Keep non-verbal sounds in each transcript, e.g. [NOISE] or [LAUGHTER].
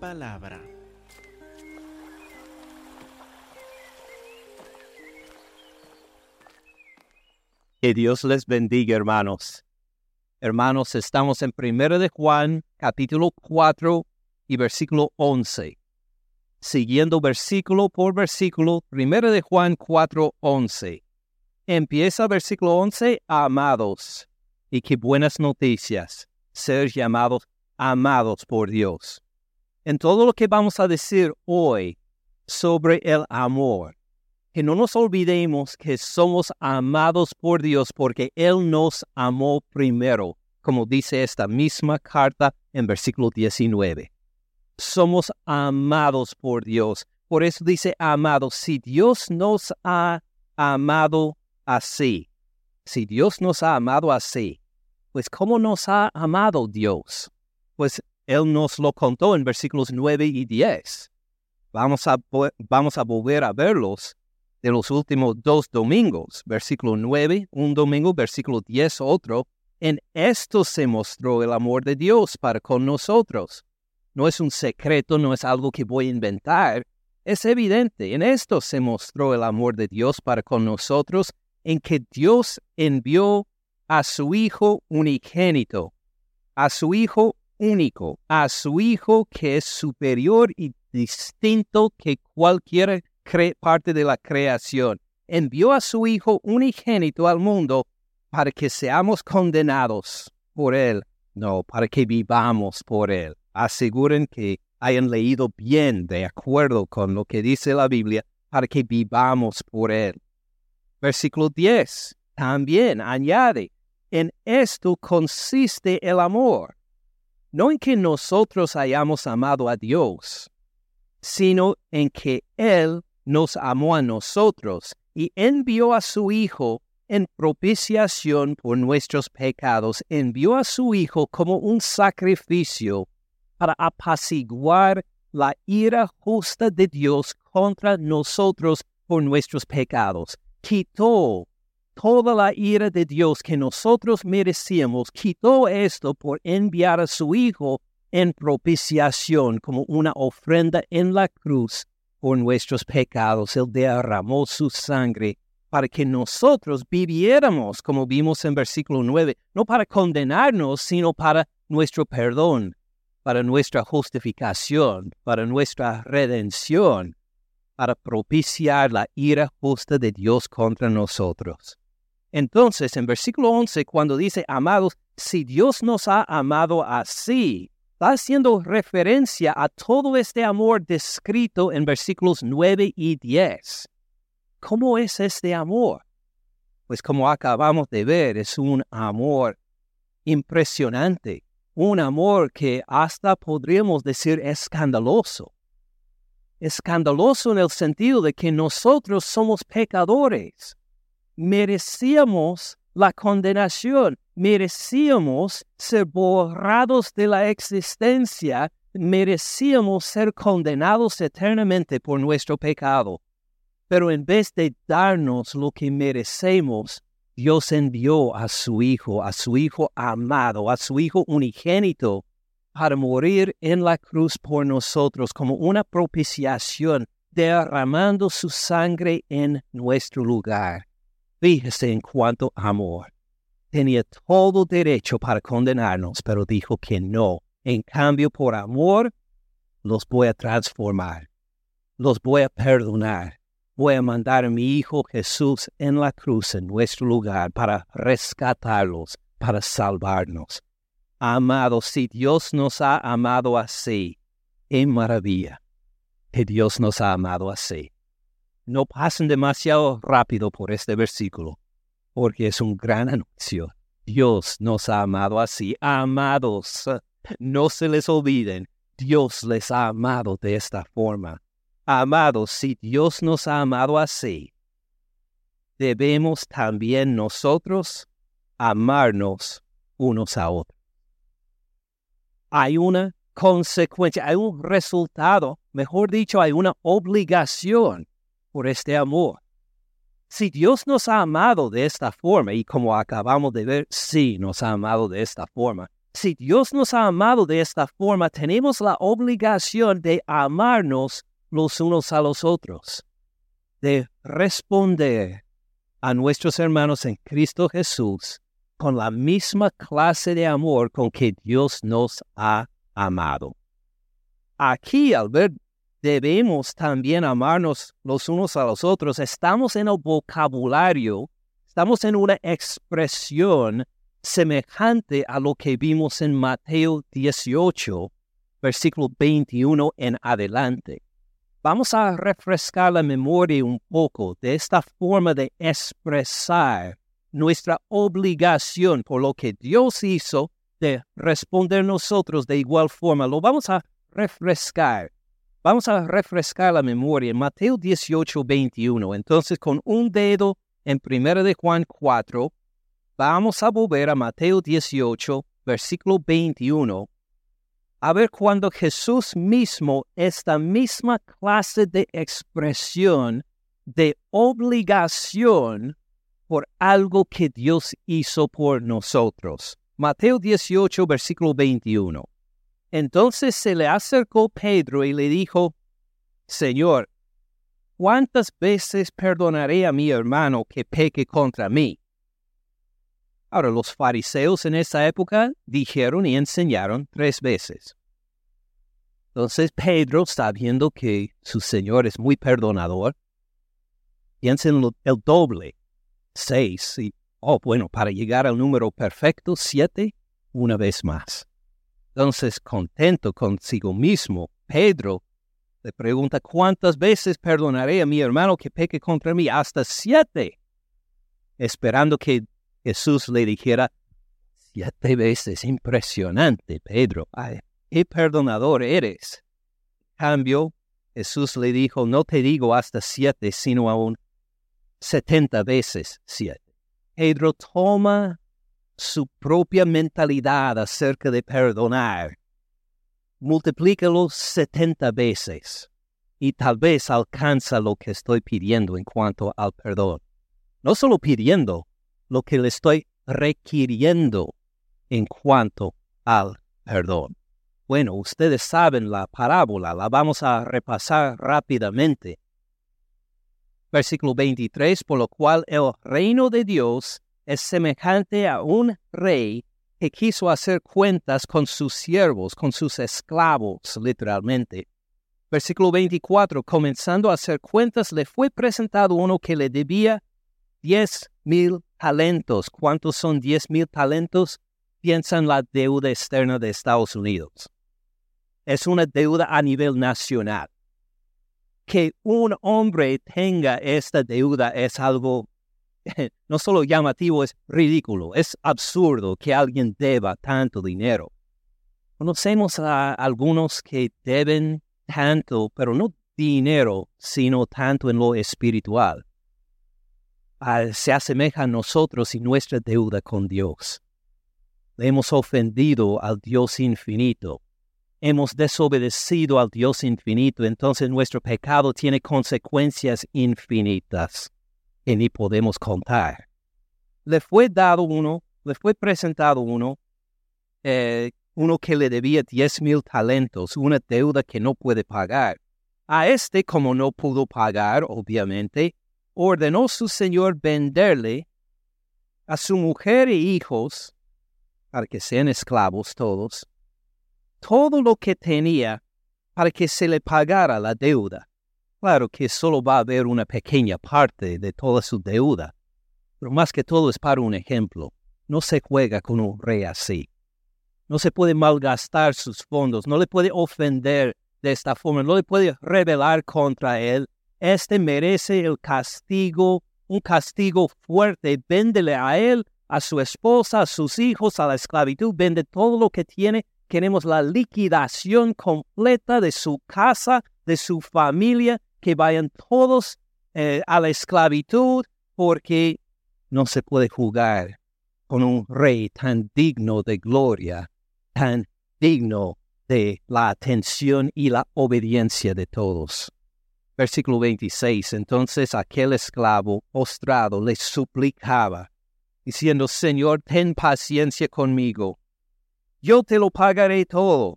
palabra. Que Dios les bendiga, hermanos. Hermanos, estamos en 1 de Juan, capítulo 4 y versículo 11. Siguiendo versículo por versículo, 1 de Juan 4, 11. Empieza versículo 11, amados. Y qué buenas noticias, ser llamados amados por Dios. En todo lo que vamos a decir hoy sobre el amor, que no nos olvidemos que somos amados por Dios porque Él nos amó primero, como dice esta misma carta en versículo 19. Somos amados por Dios. Por eso dice amados, si Dios nos ha amado así, si Dios nos ha amado así, pues ¿cómo nos ha amado Dios? Pues Él nos lo contó en versículos 9 y 10. Vamos a, vamos a volver a verlos de los últimos dos domingos, versículo 9, un domingo, versículo 10, otro. En esto se mostró el amor de Dios para con nosotros. No es un secreto, no es algo que voy a inventar. Es evidente, en esto se mostró el amor de Dios para con nosotros, en que Dios envió a su Hijo unigénito, a su Hijo único, a su Hijo que es superior y distinto que cualquier parte de la creación. Envió a su Hijo unigénito al mundo para que seamos condenados por Él, no, para que vivamos por Él. Aseguren que hayan leído bien de acuerdo con lo que dice la Biblia, para que vivamos por Él. Versículo 10 también añade, en esto consiste el amor, no en que nosotros hayamos amado a Dios, sino en que Él nos amó a nosotros y envió a su Hijo en propiciación por nuestros pecados, envió a su Hijo como un sacrificio para apaciguar la ira justa de Dios contra nosotros por nuestros pecados. Quitó toda la ira de Dios que nosotros merecíamos, quitó esto por enviar a su Hijo en propiciación como una ofrenda en la cruz por nuestros pecados. Él derramó su sangre para que nosotros viviéramos, como vimos en versículo 9, no para condenarnos, sino para nuestro perdón, para nuestra justificación, para nuestra redención, para propiciar la ira justa de Dios contra nosotros. Entonces, en versículo 11, cuando dice, amados, si Dios nos ha amado así, está haciendo referencia a todo este amor descrito en versículos 9 y 10. ¿Cómo es este amor? Pues como acabamos de ver, es un amor impresionante, un amor que hasta podríamos decir escandaloso. Escandaloso en el sentido de que nosotros somos pecadores. Merecíamos la condenación, merecíamos ser borrados de la existencia, merecíamos ser condenados eternamente por nuestro pecado. Pero en vez de darnos lo que merecemos, Dios envió a su Hijo, a su Hijo amado, a su Hijo unigénito, para morir en la cruz por nosotros como una propiciación, derramando su sangre en nuestro lugar. Fíjese en cuanto amor tenía todo derecho para condenarnos, pero dijo que no. En cambio, por amor, los voy a transformar, los voy a perdonar. Voy a mandar a mi Hijo Jesús en la cruz en nuestro lugar para rescatarlos, para salvarnos. Amados, si Dios nos ha amado así, qué maravilla que Dios nos ha amado así. No pasen demasiado rápido por este versículo porque es un gran anuncio. Dios nos ha amado así. Amados, no se les olviden, Dios les ha amado de esta forma. Amados, si Dios nos ha amado así, debemos también nosotros amarnos unos a otros. Hay una consecuencia, hay un resultado, mejor dicho, hay una obligación por este amor. Si Dios nos ha amado de esta forma, y como acabamos de ver, sí nos ha amado de esta forma, si Dios nos ha amado de esta forma, tenemos la obligación de amarnos los unos a los otros, de responder a nuestros hermanos en Cristo Jesús con la misma clase de amor con que Dios nos ha amado. Aquí, al ver, debemos también amarnos los unos a los otros. Estamos en el vocabulario, estamos en una expresión semejante a lo que vimos en Mateo 18, versículo 21 en adelante. Vamos a refrescar la memoria un poco de esta forma de expresar nuestra obligación por lo que Dios hizo de responder nosotros de igual forma. Lo vamos a refrescar. Vamos a refrescar la memoria Mateo 18, 21. Entonces, con un dedo en 1 de Juan 4, vamos a volver a Mateo 18, versículo 21, a ver cuando Jesús mismo, esta misma clase de expresión de obligación por algo que Dios hizo por nosotros. Mateo 18, versículo 21. Entonces se le acercó Pedro y le dijo, Señor, ¿cuántas veces perdonaré a mi hermano que peque contra mí? Ahora, los fariseos en esa época dijeron y enseñaron tres veces. Entonces Pedro, sabiendo que su Señor es muy perdonador, piensa en el doble, seis, y, oh, bueno, para llegar al número perfecto, siete, una vez más. Entonces, contento consigo mismo, Pedro le pregunta, ¿cuántas veces perdonaré a mi hermano que peque contra mí? Hasta siete. Esperando que Jesús le dijera, siete veces, impresionante, Pedro, ay, qué perdonador eres. cambio, Jesús le dijo, no te digo hasta siete, sino aún setenta veces siete. Pedro toma su propia mentalidad acerca de perdonar, multiplícalo setenta veces y tal vez alcanza lo que estoy pidiendo en cuanto al perdón. No solo pidiendo, lo que le estoy requiriendo en cuanto al perdón. Bueno, ustedes saben la parábola, la vamos a repasar rápidamente. Versículo 23, por lo cual el reino de Dios es semejante a un rey que quiso hacer cuentas con sus siervos, con sus esclavos, literalmente. Versículo 24, comenzando a hacer cuentas, le fue presentado uno que le debía diez mil talentos. ¿Cuántos son diez mil talentos? Piensa en la deuda externa de Estados Unidos. Es una deuda a nivel nacional. Que un hombre tenga esta deuda es algo [LAUGHS] no solo llamativo, es ridículo, es absurdo que alguien deba tanto dinero. Conocemos a algunos que deben tanto, pero no dinero, sino tanto en lo espiritual se asemeja a nosotros y nuestra deuda con Dios. Hemos ofendido al Dios infinito. Hemos desobedecido al Dios infinito, entonces nuestro pecado tiene consecuencias infinitas que ni podemos contar. Le fue dado uno, le fue presentado uno, eh, uno que le debía diez mil talentos, una deuda que no puede pagar. A este, como no pudo pagar, obviamente, ordenó su señor venderle a su mujer e hijos, para que sean esclavos todos, todo lo que tenía para que se le pagara la deuda. Claro que solo va a haber una pequeña parte de toda su deuda, pero más que todo es para un ejemplo. No se juega con un rey así. No se puede malgastar sus fondos, no le puede ofender de esta forma, no le puede rebelar contra él este merece el castigo, un castigo fuerte. Véndele a él, a su esposa, a sus hijos, a la esclavitud. Vende todo lo que tiene. Queremos la liquidación completa de su casa, de su familia, que vayan todos eh, a la esclavitud, porque no se puede jugar con un rey tan digno de gloria, tan digno de la atención y la obediencia de todos. Versículo 26. Entonces aquel esclavo postrado le suplicaba, diciendo, Señor, ten paciencia conmigo, yo te lo pagaré todo.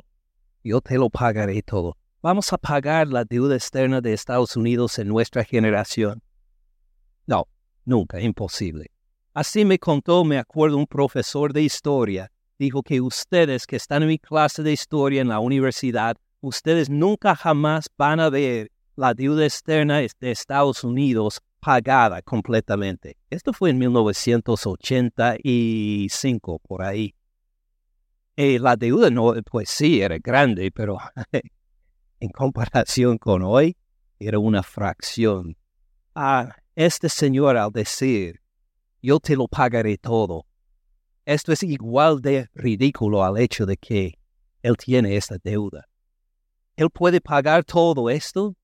Yo te lo pagaré todo. Vamos a pagar la deuda externa de Estados Unidos en nuestra generación. No, nunca, imposible. Así me contó, me acuerdo, un profesor de historia. Dijo que ustedes que están en mi clase de historia en la universidad, ustedes nunca jamás van a ver la deuda externa de Estados Unidos pagada completamente. Esto fue en 1985, por ahí. Eh, la deuda no, pues sí, era grande, pero [LAUGHS] en comparación con hoy, era una fracción. Ah, este señor al decir, yo te lo pagaré todo, esto es igual de ridículo al hecho de que él tiene esta deuda. Él puede pagar todo esto.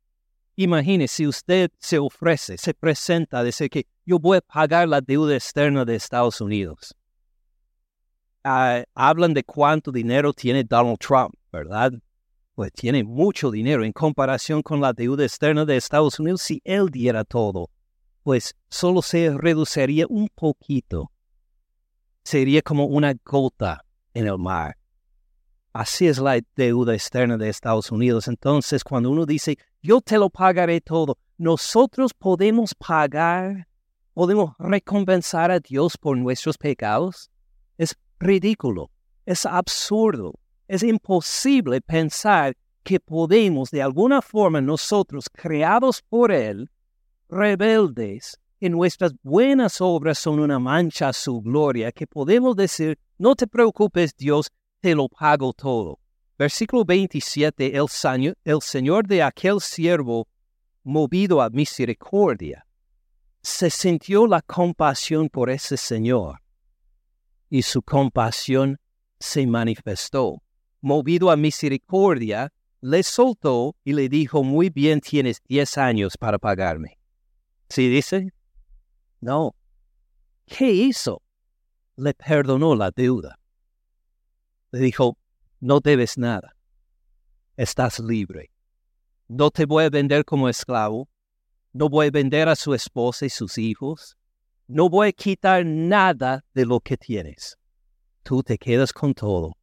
Imagine si usted se ofrece, se presenta, dice que yo voy a pagar la deuda externa de Estados Unidos. Ah, hablan de cuánto dinero tiene Donald Trump, ¿verdad? Pues tiene mucho dinero en comparación con la deuda externa de Estados Unidos. Si él diera todo, pues solo se reduciría un poquito. Sería como una gota en el mar. Así es la deuda externa de Estados Unidos. Entonces, cuando uno dice, yo te lo pagaré todo, nosotros podemos pagar, podemos recompensar a Dios por nuestros pecados. Es ridículo, es absurdo, es imposible pensar que podemos de alguna forma nosotros, creados por Él, rebeldes, en nuestras buenas obras son una mancha a su gloria, que podemos decir, no te preocupes Dios, te lo pago todo. Versículo 27, el, el Señor de aquel siervo, movido a misericordia, se sintió la compasión por ese Señor y su compasión se manifestó. Movido a misericordia, le soltó y le dijo, muy bien tienes diez años para pagarme. ¿Sí dice? No. ¿Qué hizo? Le perdonó la deuda. Le dijo, no debes nada. Estás libre. No te voy a vender como esclavo. No voy a vender a su esposa y sus hijos no voy a quitar nada de lo que tienes. Tú te quedas con todo,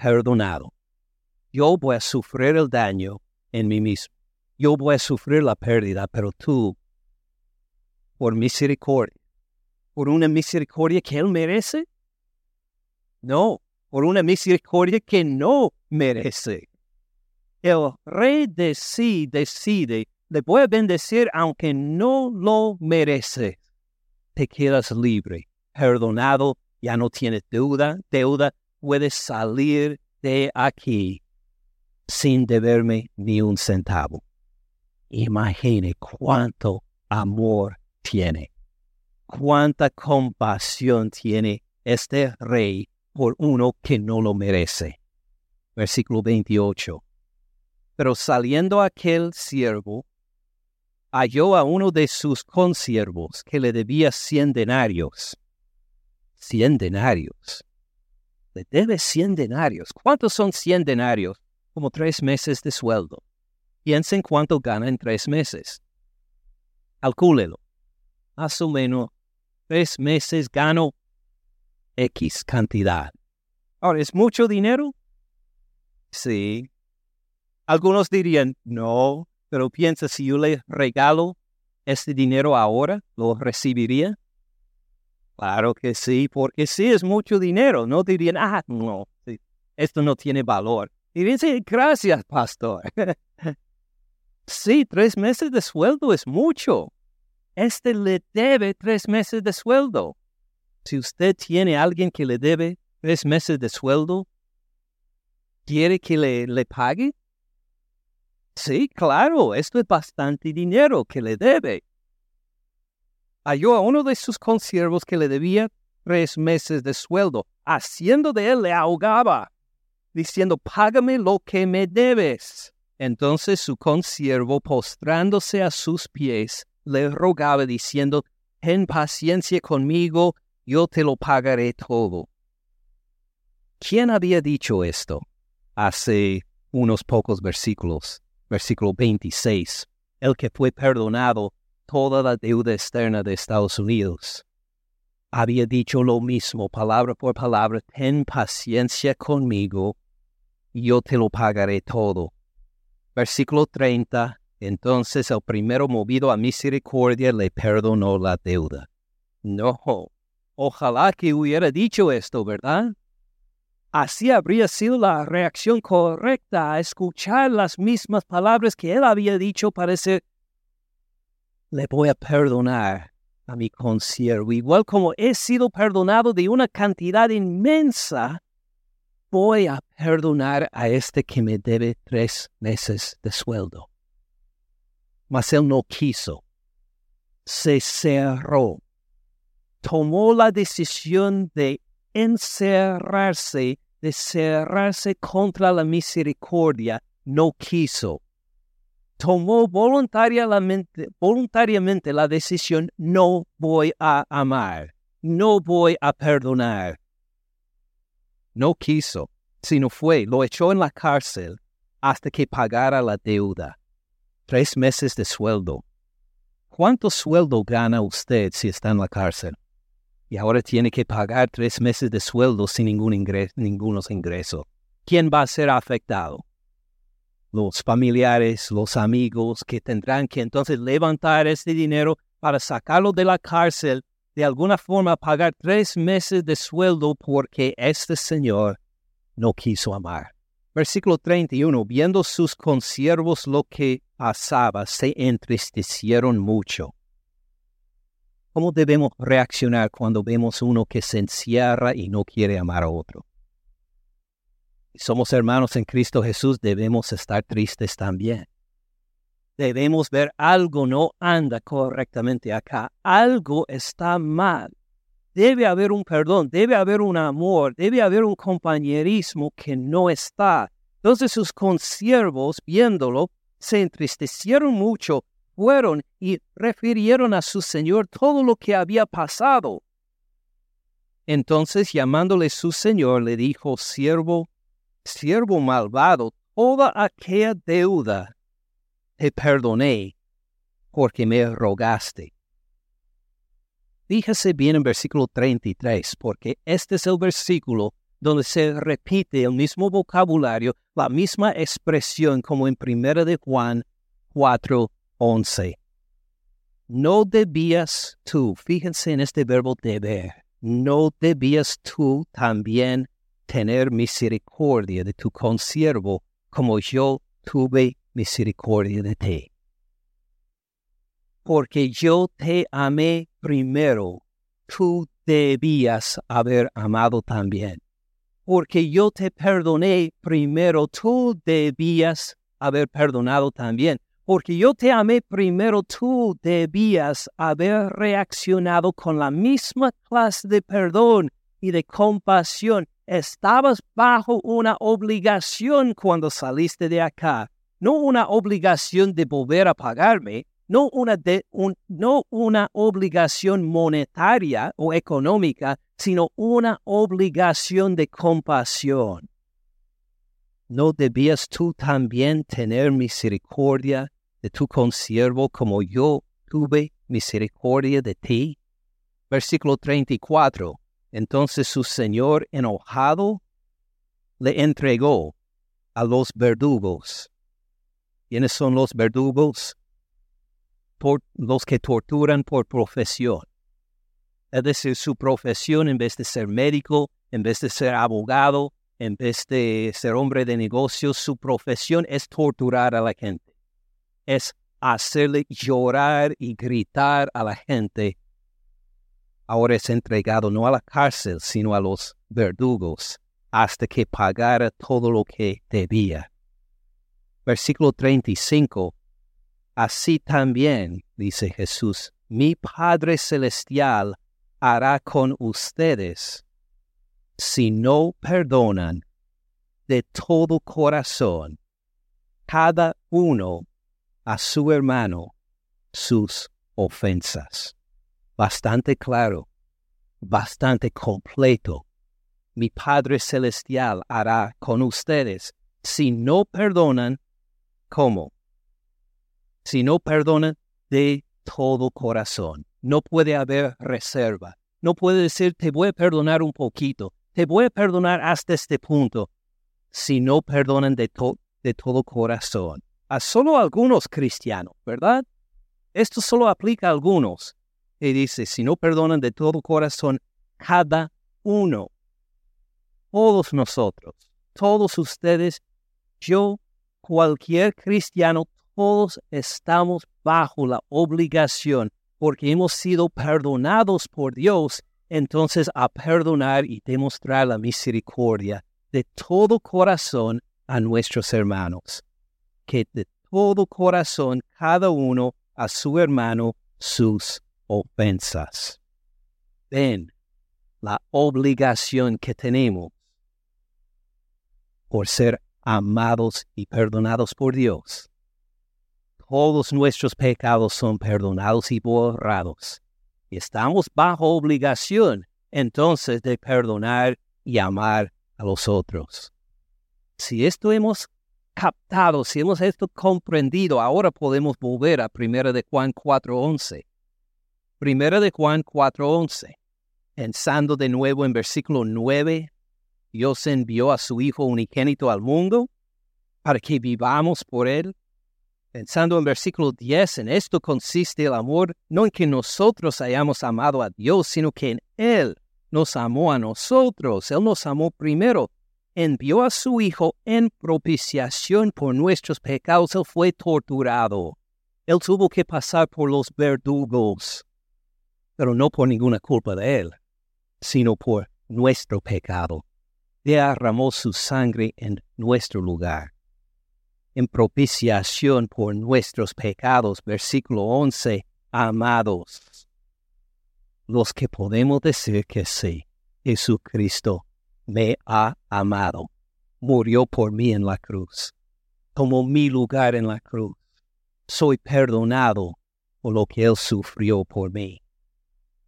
perdonado. Yo voy a sufrir el daño en mí mismo. Yo voy a sufrir la pérdida, pero tú, por misericordia, por una misericordia que Él merece, no, por una misericordia que no merece. El rey de sí decide, le voy a bendecir aunque no lo merece te quedas libre, perdonado, ya no tienes deuda, deuda, puedes salir de aquí sin deberme ni un centavo. Imagine cuánto amor tiene, cuánta compasión tiene este rey por uno que no lo merece. Versículo 28. Pero saliendo aquel siervo, halló a uno de sus consiervos que le debía cien denarios. Cien denarios. Le debe cien denarios. ¿Cuántos son cien denarios? Como tres meses de sueldo. Piensen cuánto gana en tres meses. Calcúlelo. Más o menos tres meses gano X cantidad. Ahora, ¿es mucho dinero? Sí. Algunos dirían, no, pero piensa, si yo le regalo este dinero ahora, ¿lo recibiría? Claro que sí, porque sí es mucho dinero. No dirían, ah, no, esto no tiene valor. Y dice, gracias, pastor. [LAUGHS] sí, tres meses de sueldo es mucho. Este le debe tres meses de sueldo. Si usted tiene a alguien que le debe tres meses de sueldo, ¿quiere que le, le pague? Sí, claro, esto es bastante dinero que le debe. Halló a uno de sus consiervos que le debía tres meses de sueldo, haciendo de él le ahogaba, diciendo, págame lo que me debes. Entonces su consiervo, postrándose a sus pies, le rogaba, diciendo, ten paciencia conmigo, yo te lo pagaré todo. ¿Quién había dicho esto hace unos pocos versículos? versículo 26, el que fue perdonado toda la deuda externa de Estados Unidos. había dicho lo mismo, palabra por palabra, ten paciencia conmigo, yo te lo pagaré todo. Versículo 30, entonces el primero movido a misericordia le perdonó la deuda. No, ojalá que hubiera dicho esto, ¿verdad? Así habría sido la reacción correcta a escuchar las mismas palabras que él había dicho para decir, le voy a perdonar a mi consiervo, igual como he sido perdonado de una cantidad inmensa, voy a perdonar a este que me debe tres meses de sueldo. Mas él no quiso, se cerró, tomó la decisión de encerrarse, de cerrarse contra la misericordia, no quiso. Tomó voluntariamente, voluntariamente la decisión, no voy a amar, no voy a perdonar. No quiso, sino fue, lo echó en la cárcel hasta que pagara la deuda. Tres meses de sueldo. ¿Cuánto sueldo gana usted si está en la cárcel? y ahora tiene que pagar tres meses de sueldo sin ningún ingreso. ¿Quién va a ser afectado? Los familiares, los amigos que tendrán que entonces levantar este dinero para sacarlo de la cárcel, de alguna forma pagar tres meses de sueldo porque este señor no quiso amar. Versículo 31. Viendo sus consiervos lo que pasaba, se entristecieron mucho ¿Cómo debemos reaccionar cuando vemos uno que se encierra y no quiere amar a otro? Somos hermanos en Cristo Jesús, debemos estar tristes también. Debemos ver algo no anda correctamente acá, algo está mal. Debe haber un perdón, debe haber un amor, debe haber un compañerismo que no está. Entonces sus consiervos, viéndolo, se entristecieron mucho fueron y refirieron a su señor todo lo que había pasado. Entonces llamándole su señor le dijo, siervo, siervo malvado, toda aquella deuda te perdoné porque me rogaste. Fíjese bien en versículo 33, porque este es el versículo donde se repite el mismo vocabulario, la misma expresión como en primera de Juan 4, 11. No debías tú, fíjense en este verbo deber, no debías tú también tener misericordia de tu consiervo como yo tuve misericordia de ti. Porque yo te amé primero, tú debías haber amado también. Porque yo te perdoné primero, tú debías haber perdonado también porque yo te amé primero, tú debías haber reaccionado con la misma clase de perdón y de compasión. Estabas bajo una obligación cuando saliste de acá, no una obligación de volver a pagarme, no una, de, no una obligación monetaria o económica, sino una obligación de compasión. ¿No debías tú también tener misericordia de tu consiervo como yo tuve misericordia de ti. Versículo 34. Entonces su señor enojado le entregó a los verdugos. ¿Quiénes son los verdugos? Por los que torturan por profesión. Es decir, su profesión en vez de ser médico, en vez de ser abogado, en vez de ser hombre de negocios, su profesión es torturar a la gente es hacerle llorar y gritar a la gente. Ahora es entregado no a la cárcel, sino a los verdugos, hasta que pagara todo lo que debía. Versículo 35. Así también, dice Jesús, mi Padre Celestial hará con ustedes si no perdonan de todo corazón cada uno a su hermano sus ofensas. Bastante claro, bastante completo. Mi Padre Celestial hará con ustedes si no perdonan, ¿cómo? Si no perdonan de todo corazón. No puede haber reserva. no puede decir, te voy a perdonar un poquito, te voy a perdonar hasta este punto, si no perdonan de, de todo corazón. A solo algunos cristianos, ¿verdad? Esto solo aplica a algunos. Y dice, si no perdonan de todo corazón, cada uno, todos nosotros, todos ustedes, yo, cualquier cristiano, todos estamos bajo la obligación, porque hemos sido perdonados por Dios, entonces a perdonar y demostrar la misericordia de todo corazón a nuestros hermanos. Que de todo corazón cada uno a su hermano sus ofensas. Ven la obligación que tenemos por ser amados y perdonados por Dios todos nuestros pecados son perdonados y borrados. Y estamos bajo obligación entonces de perdonar y amar a los otros. Si esto hemos captado, si hemos esto comprendido, ahora podemos volver a 1 de Juan 4.11. 1 de Juan 4.11. Pensando de nuevo en versículo 9, Dios envió a su Hijo unigénito al mundo para que vivamos por Él Pensando en versículo 10, en esto consiste el amor, no en que nosotros hayamos amado a Dios, sino que en Él nos amó a nosotros. Él nos amó primero. Envió a su Hijo en propiciación por nuestros pecados. Él fue torturado. Él tuvo que pasar por los verdugos, pero no por ninguna culpa de Él, sino por nuestro pecado. Derramó su sangre en nuestro lugar en propiciación por nuestros pecados. Versículo 11, amados, los que podemos decir que sí, Jesucristo me ha amado, murió por mí en la cruz, tomó mi lugar en la cruz. Soy perdonado por lo que Él sufrió por mí.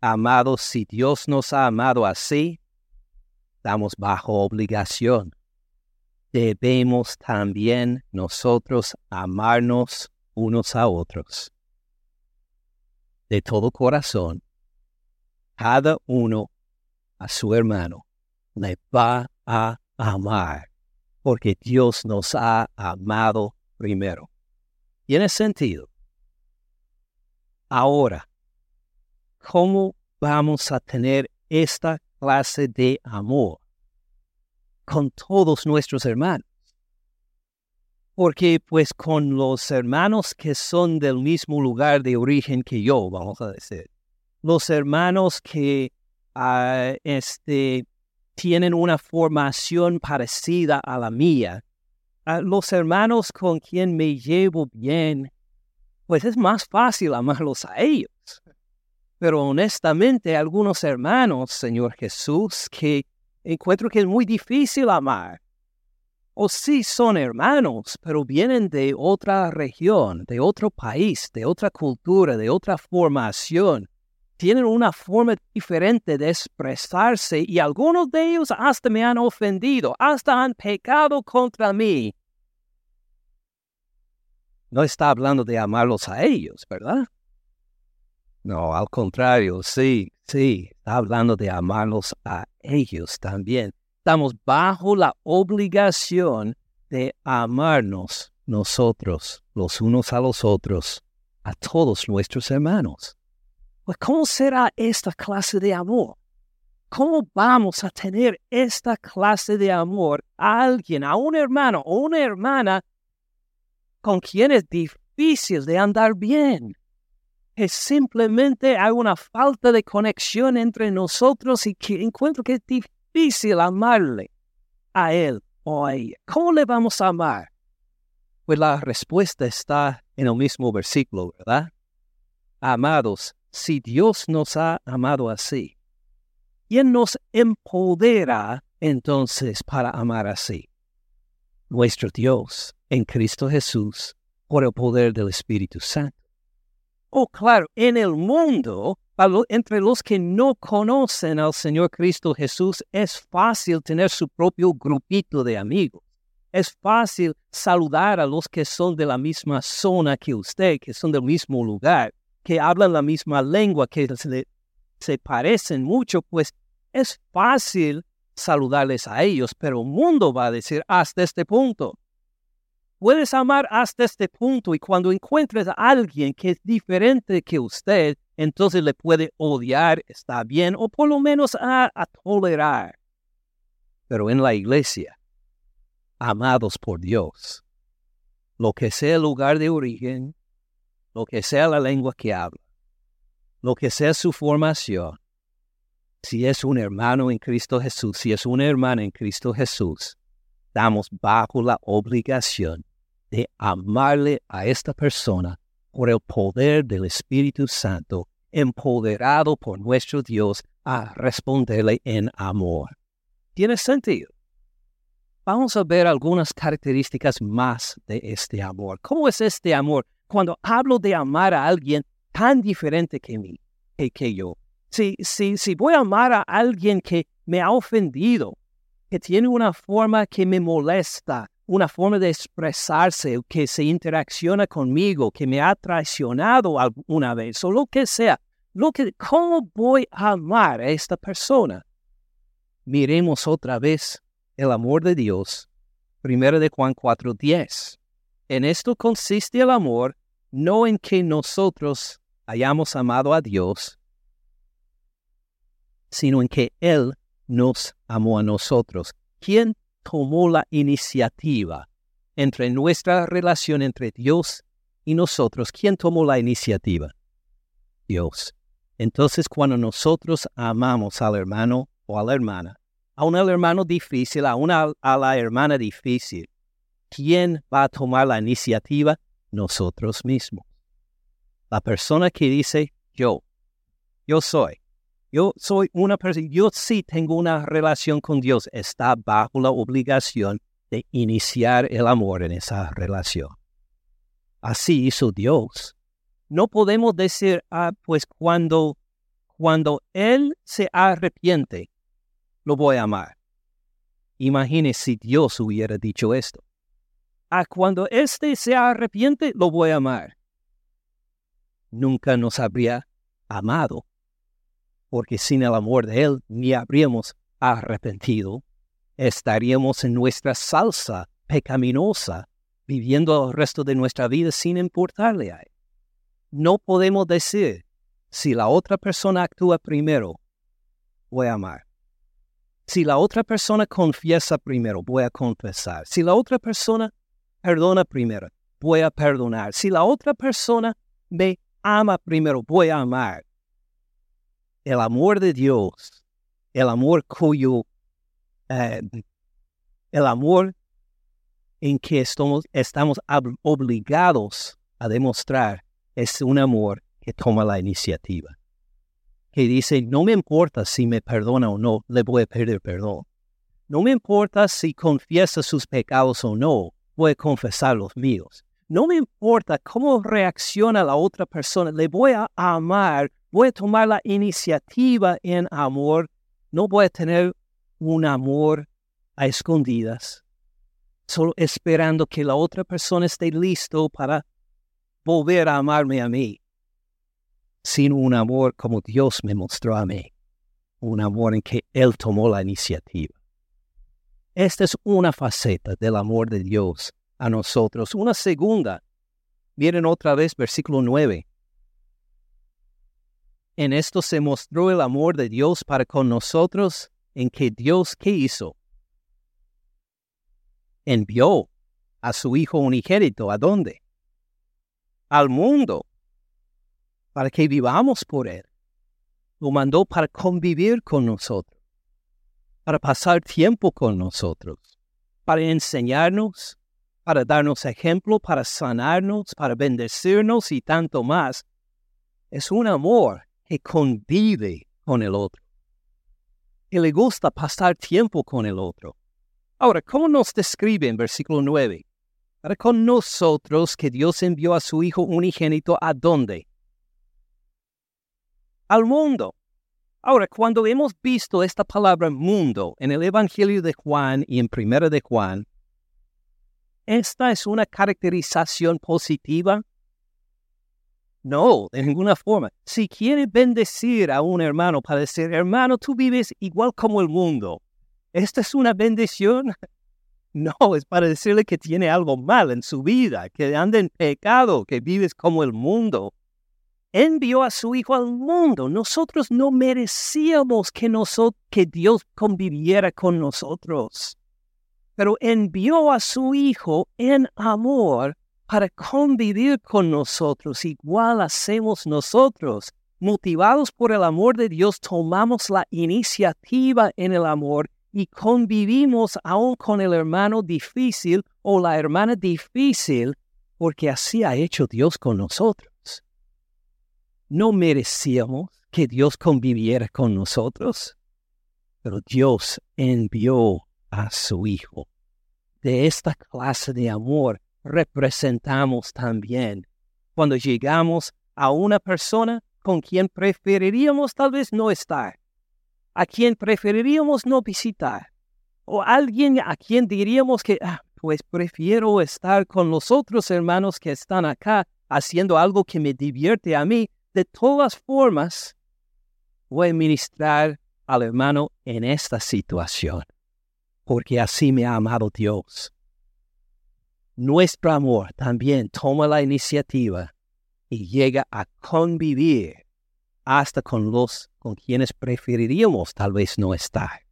Amados, si Dios nos ha amado así, estamos bajo obligación debemos también nosotros amarnos unos a otros. De todo corazón, cada uno a su hermano le va a amar, porque Dios nos ha amado primero. Tiene sentido. Ahora, ¿cómo vamos a tener esta clase de amor? con todos nuestros hermanos. Porque pues con los hermanos que son del mismo lugar de origen que yo, vamos a decir, los hermanos que ah, este, tienen una formación parecida a la mía, ah, los hermanos con quien me llevo bien, pues es más fácil amarlos a ellos. Pero honestamente, algunos hermanos, Señor Jesús, que encuentro que es muy difícil amar. O sí son hermanos, pero vienen de otra región, de otro país, de otra cultura, de otra formación. Tienen una forma diferente de expresarse y algunos de ellos hasta me han ofendido, hasta han pecado contra mí. No está hablando de amarlos a ellos, ¿verdad? No, al contrario, sí, sí, está hablando de amarlos a ellos también. Estamos bajo la obligación de amarnos nosotros, los unos a los otros, a todos nuestros hermanos. Pues, ¿cómo será esta clase de amor? ¿Cómo vamos a tener esta clase de amor a alguien, a un hermano o una hermana con quien es difícil de andar bien? Que simplemente hay una falta de conexión entre nosotros y que encuentro que es difícil amarle a él o a ella. ¿Cómo le vamos a amar? Pues la respuesta está en el mismo versículo, ¿verdad? Amados, si Dios nos ha amado así, ¿quién nos empodera entonces para amar así? Nuestro Dios en Cristo Jesús por el poder del Espíritu Santo. Oh, claro, en el mundo, entre los que no conocen al Señor Cristo Jesús, es fácil tener su propio grupito de amigos. Es fácil saludar a los que son de la misma zona que usted, que son del mismo lugar, que hablan la misma lengua, que se parecen mucho, pues es fácil saludarles a ellos, pero el mundo va a decir hasta este punto. Puedes amar hasta este punto y cuando encuentres a alguien que es diferente que usted, entonces le puede odiar, está bien, o por lo menos a, a tolerar. Pero en la iglesia, amados por Dios, lo que sea el lugar de origen, lo que sea la lengua que habla, lo que sea su formación, si es un hermano en Cristo Jesús, si es una hermana en Cristo Jesús, estamos bajo la obligación de amarle a esta persona por el poder del Espíritu Santo, empoderado por nuestro Dios a responderle en amor. ¿Tiene sentido? Vamos a ver algunas características más de este amor. ¿Cómo es este amor? Cuando hablo de amar a alguien tan diferente que mí, que, que yo, si, si, si voy a amar a alguien que me ha ofendido, que tiene una forma que me molesta, una forma de expresarse, que se interacciona conmigo, que me ha traicionado alguna vez, o lo que sea, lo que, ¿cómo voy a amar a esta persona? Miremos otra vez el amor de Dios. Primero de Juan 4:10. En esto consiste el amor, no en que nosotros hayamos amado a Dios, sino en que Él nos amó a nosotros. ¿Quién tomó la iniciativa entre nuestra relación entre Dios y nosotros? ¿Quién tomó la iniciativa? Dios. Entonces, cuando nosotros amamos al hermano o a la hermana, a un hermano difícil, a, una, a la hermana difícil, ¿quién va a tomar la iniciativa? Nosotros mismos. La persona que dice, yo, yo soy, yo soy una persona, yo sí tengo una relación con Dios, está bajo la obligación de iniciar el amor en esa relación. Así hizo Dios. No podemos decir, ah, pues cuando, cuando Él se arrepiente, lo voy a amar. Imagine si Dios hubiera dicho esto. Ah, cuando éste se arrepiente, lo voy a amar. Nunca nos habría amado porque sin el amor de Él ni habríamos arrepentido, estaríamos en nuestra salsa pecaminosa, viviendo el resto de nuestra vida sin importarle a Él. No podemos decir, si la otra persona actúa primero, voy a amar. Si la otra persona confiesa primero, voy a confesar. Si la otra persona perdona primero, voy a perdonar. Si la otra persona me ama primero, voy a amar el amor de Dios, el amor cuyo, eh, el amor en que estamos, estamos obligados a demostrar es un amor que toma la iniciativa. Que dice, no me importa si me perdona o no, le voy a pedir perdón. No me importa si confiesa sus pecados o no, voy a confesar los míos. No me importa cómo reacciona la otra persona, le voy a amar voy a tomar la iniciativa en amor, no voy a tener un amor a escondidas, solo esperando que la otra persona esté listo para volver a amarme a mí, sino un amor como Dios me mostró a mí, un amor en que Él tomó la iniciativa. Esta es una faceta del amor de Dios a nosotros. Una segunda, miren otra vez versículo 9. En esto se mostró el amor de Dios para con nosotros, en que Dios, ¿qué hizo? Envió a su Hijo unigénito, ¿a dónde? Al mundo, para que vivamos por Él. Lo mandó para convivir con nosotros, para pasar tiempo con nosotros, para enseñarnos, para darnos ejemplo, para sanarnos, para bendecirnos y tanto más. Es un amor que convive con el otro. Y le gusta pasar tiempo con el otro. Ahora, ¿cómo nos describe en versículo 9? Para con nosotros que Dios envió a su Hijo unigénito a dónde? Al mundo. Ahora, cuando hemos visto esta palabra mundo en el Evangelio de Juan y en Primera de Juan, ¿esta es una caracterización positiva No, de ninguna forma. Si quiere bendecir a un hermano para decir, hermano, tú vives igual como el mundo, ¿esta es una bendición? [LAUGHS] No, es para decirle que tiene algo mal en su vida, que anda en pecado, que vives como el mundo. Envió a su Hijo al mundo. Nosotros no merecíamos que, que Dios conviviera con nosotros. Pero envió a su Hijo en amor para convivir con nosotros, igual hacemos nosotros. Motivados por el amor de Dios, tomamos la iniciativa en el amor y convivimos aún con el hermano difícil o la hermana difícil, porque así ha hecho Dios con nosotros. No merecíamos que Dios conviviera con nosotros, pero Dios envió a su Hijo. De esta clase de amor representamos también. Cuando llegamos a una persona con quien preferiríamos tal vez no estar, a quien preferiríamos no visitar, o alguien a quien diríamos que, ah, pues prefiero estar con los otros hermanos que están acá haciendo algo que me divierte a mí, de todas formas, voy a ministrar al hermano en esta situación, porque así me ha amado Dios nuestro amor también toma la iniciativa y llega a convivir hasta con los con quienes preferiríamos tal vez no estar.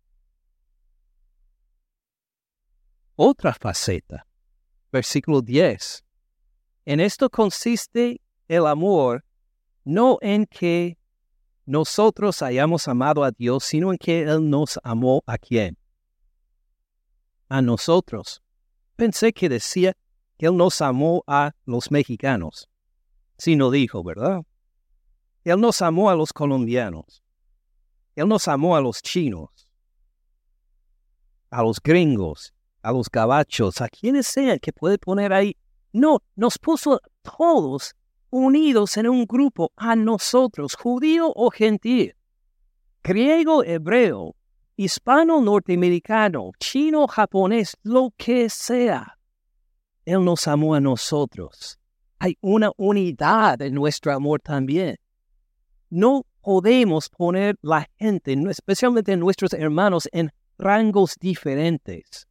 Otra faceta, versículo 10. En esto consiste el amor, no en que nosotros hayamos amado a Dios, sino en que Él nos amó a quién? A nosotros Pensé que decía que Él nos amó a los mexicanos. Sí, no dijo, ¿verdad? Él nos amó a los colombianos. Él nos amó a los chinos, a los gringos, a los gabachos, a quienes sean que puede poner ahí. No, nos puso todos unidos en un grupo a nosotros, judío o gentil, griego, hebreo, hispano, norteamericano, chino, japonés, lo que sea. Él nos amó a nosotros. Hay una unidad en nuestro amor también. No podemos poner la gente, especialmente nuestros hermanos, en rangos diferentes.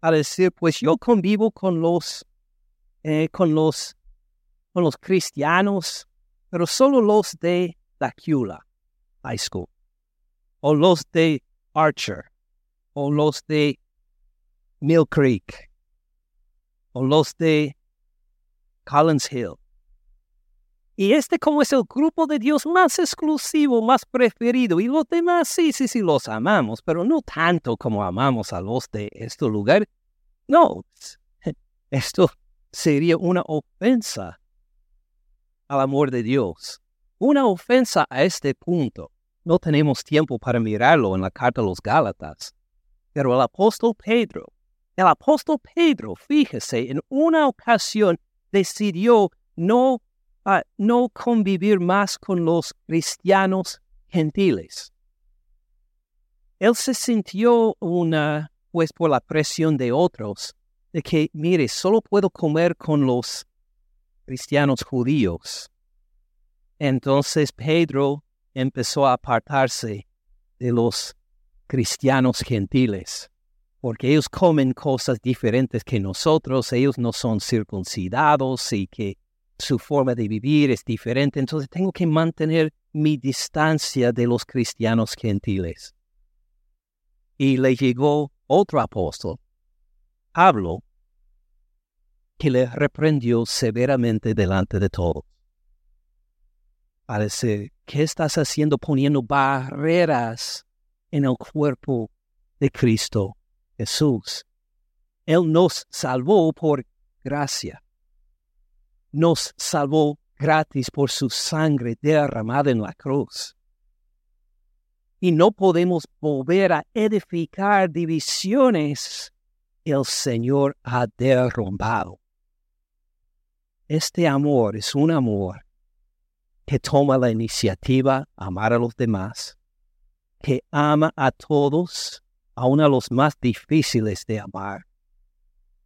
A decir, pues yo convivo con los, eh, con los, con los cristianos, pero solo los de la High School, o los de Archer, o los de Mill Creek, o los de Collins Hill. Y este como es el grupo de Dios más exclusivo, más preferido. Y los demás sí, sí, sí los amamos, pero no tanto como amamos a los de este lugar. No, [LAUGHS] esto sería una ofensa al amor de Dios. Una ofensa a este punto. No tenemos tiempo para mirarlo en la carta a los Gálatas. Pero el apóstol Pedro, el apóstol Pedro, fíjese, en una ocasión decidió no, ah, no convivir más con los cristianos gentiles. Él se sintió una, pues por la presión de otros, de que, mire, solo puedo comer con los cristianos judíos. Entonces Pedro empezó a apartarse de los cristianos gentiles, porque ellos comen cosas diferentes que nosotros, ellos no son circuncidados y que su forma de vivir es diferente, entonces tengo que mantener mi distancia de los cristianos gentiles. Y le llegó otro apóstol, Pablo, que le reprendió severamente delante de todos. Parece, ¿qué estás haciendo poniendo barreras en el cuerpo de Cristo Jesús? Él nos salvó por gracia. Nos salvó gratis por su sangre derramada en la cruz. Y no podemos volver a edificar divisiones. El Señor ha derrumbado. Este amor es un amor que toma la iniciativa amar a los demás, que ama a todos, aun a los más difíciles de amar,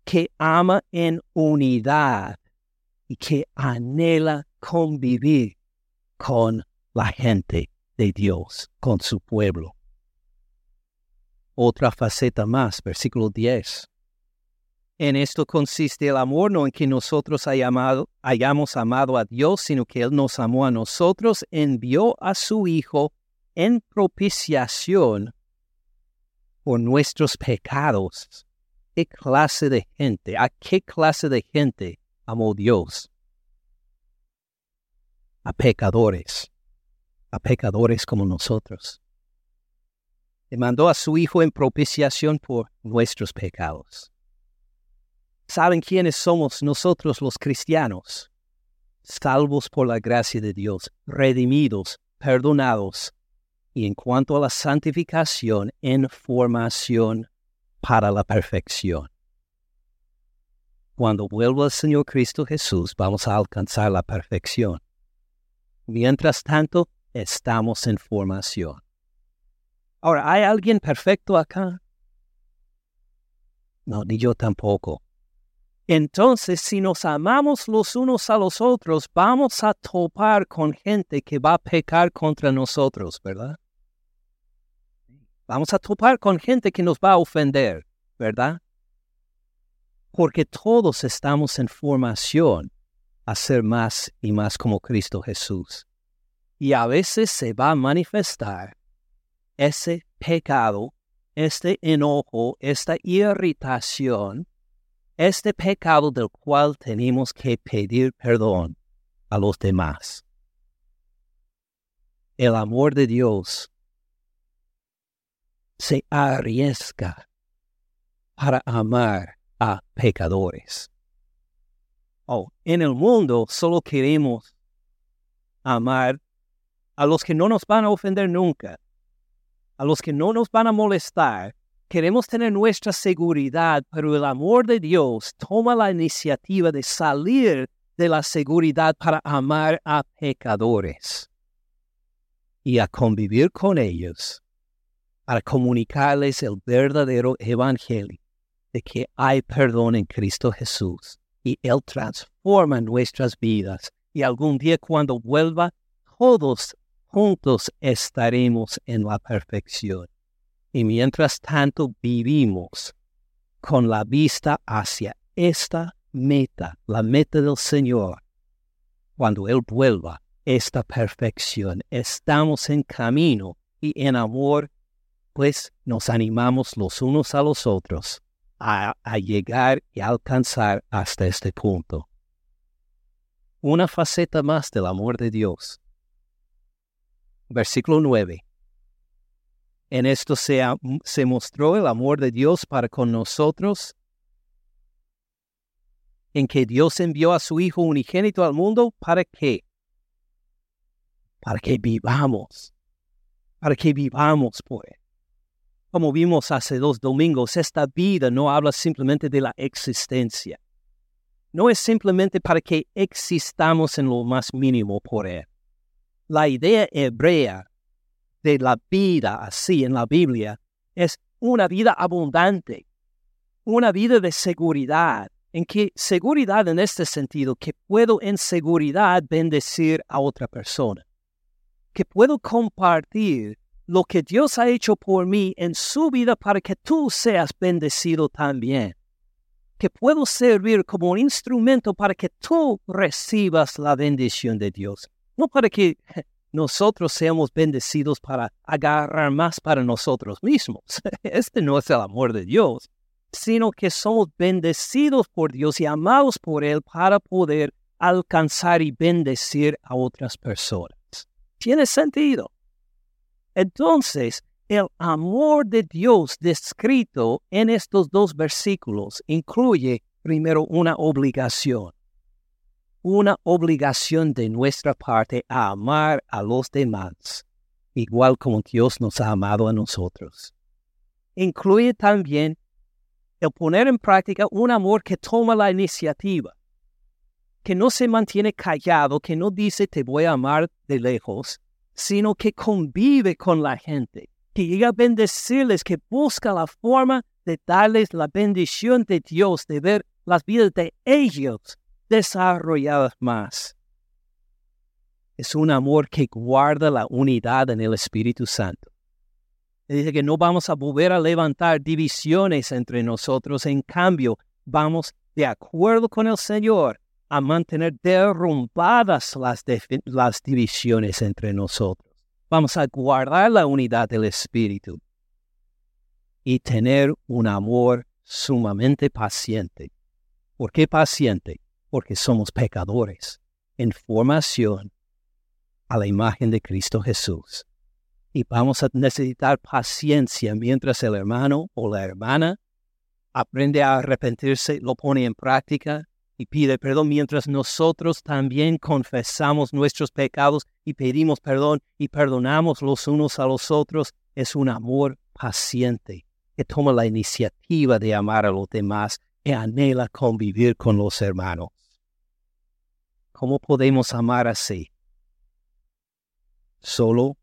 que ama en unidad y que anhela convivir con la gente de Dios, con su pueblo. Otra faceta más, versículo 10. En esto consiste el amor, no en que nosotros hayamos amado a Dios, sino que Él nos amó a nosotros, envió a su Hijo en propiciación por nuestros pecados. ¿Qué clase de gente? ¿A qué clase de gente amó Dios? A pecadores, a pecadores como nosotros. Le mandó a su Hijo en propiciación por nuestros pecados. ¿Saben quiénes somos nosotros los cristianos? Salvos por la gracia de Dios, redimidos, perdonados, y en cuanto a la santificación, en formación para la perfección. Cuando vuelva el Señor Cristo Jesús, vamos a alcanzar la perfección. Mientras tanto, estamos en formación. Ahora, ¿hay alguien perfecto acá? No, ni yo tampoco. Entonces, si nos amamos los unos a los otros, vamos a topar con gente que va a pecar contra nosotros, ¿verdad? Vamos a topar con gente que nos va a ofender, ¿verdad? Porque todos estamos en formación a ser más y más como Cristo Jesús. Y a veces se va a manifestar ese pecado, este enojo, esta irritación, este pecado del cual tenemos que pedir perdón a los demás. El amor de Dios se arriesga para amar a pecadores. Oh, en el mundo solo queremos amar a los que no nos van a ofender nunca, a los que no nos van a molestar. Queremos tener nuestra seguridad, pero el amor de Dios toma la iniciativa de salir de la seguridad para amar a pecadores y a convivir con ellos para comunicarles el verdadero evangelio de que hay perdón en Cristo Jesús y Él transforma nuestras vidas y algún día cuando vuelva, todos juntos estaremos en la perfección. Y mientras tanto vivimos con la vista hacia esta meta, la meta del Señor. Cuando Él vuelva, esta perfección, estamos en camino y en amor pues nos animamos los unos a los otros a, llegar y alcanzar hasta este punto. Una faceta más del amor de Dios. Versículo 9. En esto se, se mostró el amor de Dios para con nosotros, en que Dios envió a su Hijo unigénito al mundo, ¿para qué? Para que vivamos, para que vivamos por Él. Como vimos hace dos domingos, esta vida no habla simplemente de la existencia. No es simplemente para que existamos en lo más mínimo por Él. La idea hebrea de la vida así en la Biblia es una vida abundante, una vida de seguridad, en que seguridad en este sentido, que puedo en seguridad bendecir a otra persona, que puedo compartir lo que Dios ha hecho por mí en su vida para que tú seas bendecido también. Que puedo servir como un instrumento para que tú recibas la bendición de Dios. No para que nosotros seamos bendecidos para agarrar más para nosotros mismos. [LAUGHS] Este no es el amor de Dios, sino que somos bendecidos por Dios y amados por Él para poder alcanzar y bendecir a otras personas. Tiene sentido. Entonces, el amor de Dios descrito en estos dos versículos incluye primero una obligación, una obligación de nuestra parte a amar a los demás, igual como Dios nos ha amado a nosotros. Incluye también el poner en práctica un amor que toma la iniciativa, que no se mantiene callado, que no dice te voy a amar de lejos, sino que convive con la gente, que llega a bendecirles, que busca la forma de darles la bendición de Dios, de ver las vidas de ellos desarrolladas más. es un amor que guarda la unidad en el Espíritu Santo. dice que no vamos a volver a levantar divisiones entre nosotros, en cambio, vamos de acuerdo con el Señor a mantener derrumbadas las, las divisiones entre nosotros. Vamos a guardar la unidad del Espíritu y tener un amor sumamente paciente. ¿Por qué paciente? Porque somos pecadores en formación a la imagen de Cristo Jesús. Y vamos a necesitar paciencia mientras el hermano o la hermana aprende a arrepentirse, lo pone en práctica y pide perdón mientras nosotros también confesamos nuestros pecados y pedimos perdón y perdonamos los unos a los otros. Es un amor paciente que toma la iniciativa de amar a los demás y anhela convivir con los hermanos. ¿Cómo podemos amar así? Solo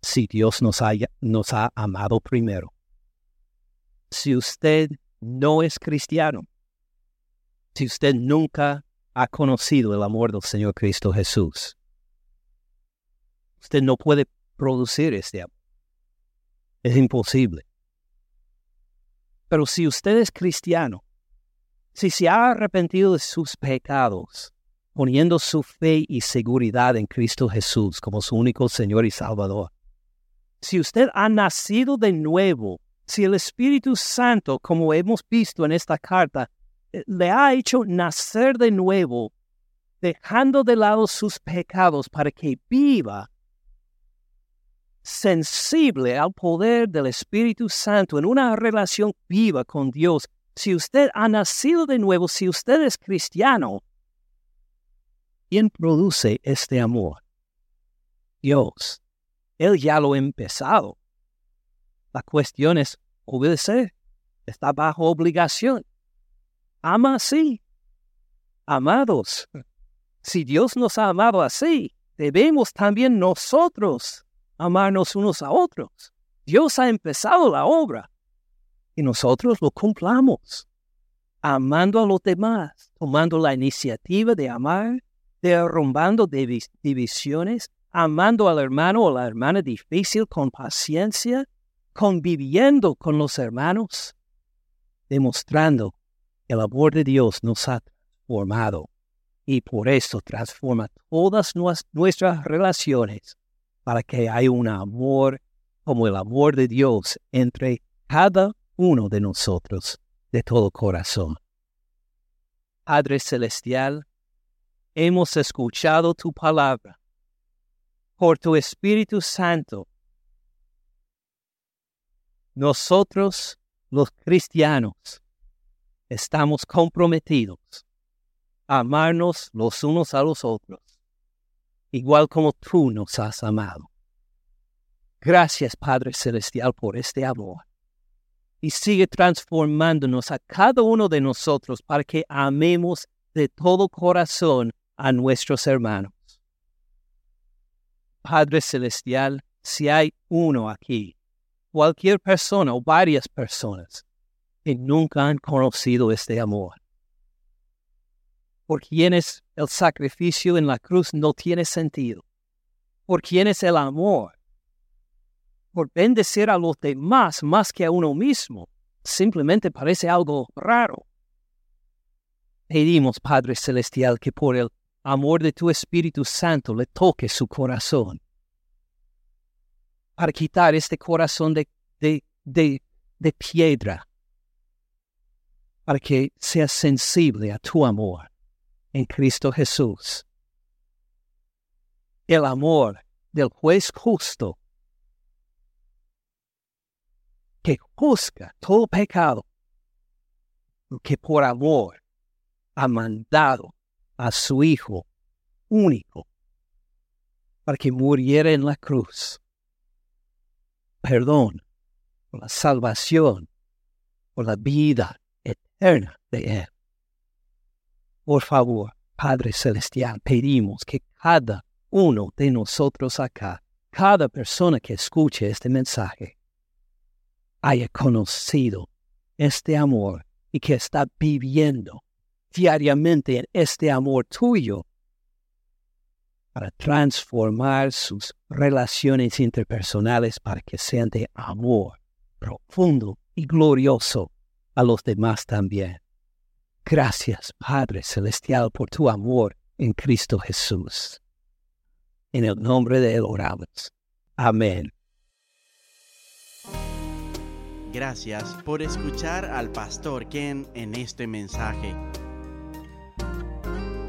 si Dios nos, nos ha amado primero. Si usted no es cristiano, si usted nunca ha conocido el amor del Señor Cristo Jesús, usted no puede producir este amor. Es imposible. Pero si usted es cristiano, si se ha arrepentido de sus pecados, poniendo su fe y seguridad en Cristo Jesús como su único Señor y Salvador, si usted ha nacido de nuevo si el Espíritu Santo, como hemos visto en esta carta, eh, le ha hecho nacer de nuevo, dejando de lado sus pecados para que viva sensible al poder del Espíritu Santo en una relación viva con Dios. Si usted ha nacido de nuevo, si usted es cristiano, ¿quién produce este amor? Dios. Él ya lo ha empezado. La cuestión es obedecer. Está bajo obligación. Ama así. Amados, si Dios nos ha amado así, debemos también nosotros amarnos unos a otros. Dios ha empezado la obra y nosotros lo cumplamos, amando a los demás, tomando la iniciativa de amar, derrumbando divisiones, amando al hermano o la hermana difícil con paciencia, conviviendo con los hermanos, demostrando que el amor de Dios nos ha transformado y por eso transforma todas nuestras relaciones para que haya un amor como el amor de Dios entre cada uno de nosotros de todo corazón. Padre Celestial, hemos escuchado tu palabra. Por tu Espíritu Santo nosotros, los cristianos, estamos comprometidos a amarnos los unos a los otros, igual como tú nos has amado. Gracias, Padre Celestial, por este amor. Y sigue transformándonos a cada uno de nosotros para que amemos de todo corazón a nuestros hermanos. Padre Celestial, si hay uno aquí cualquier persona o varias personas que nunca han conocido este amor. Por quienes el sacrificio en la cruz no tiene sentido. Por quienes el amor, por bendecir a los demás más que a uno mismo, simplemente parece algo raro. Pedimos, Padre Celestial, que por el amor de tu Espíritu Santo le toque su corazón. Para quitar este corazón de, de, de, piedra, para que sea sensible a tu amor en Cristo Jesús. El amor del juez justo. Que juzga todo pecado, que por amor ha mandado a su Hijo único para que muriera en la cruz perdón, por la salvación, por la vida eterna de Él. Por favor, Padre Celestial, pedimos que cada uno de nosotros acá, cada persona que escuche este mensaje, haya conocido este amor y que está viviendo diariamente en este amor tuyo para transformar sus relaciones interpersonales para que sean de amor profundo y glorioso a los demás también. Gracias, Padre Celestial, por tu amor en Cristo Jesús. En el nombre de Él oramos. Amén. Gracias por escuchar al pastor Ken en este mensaje.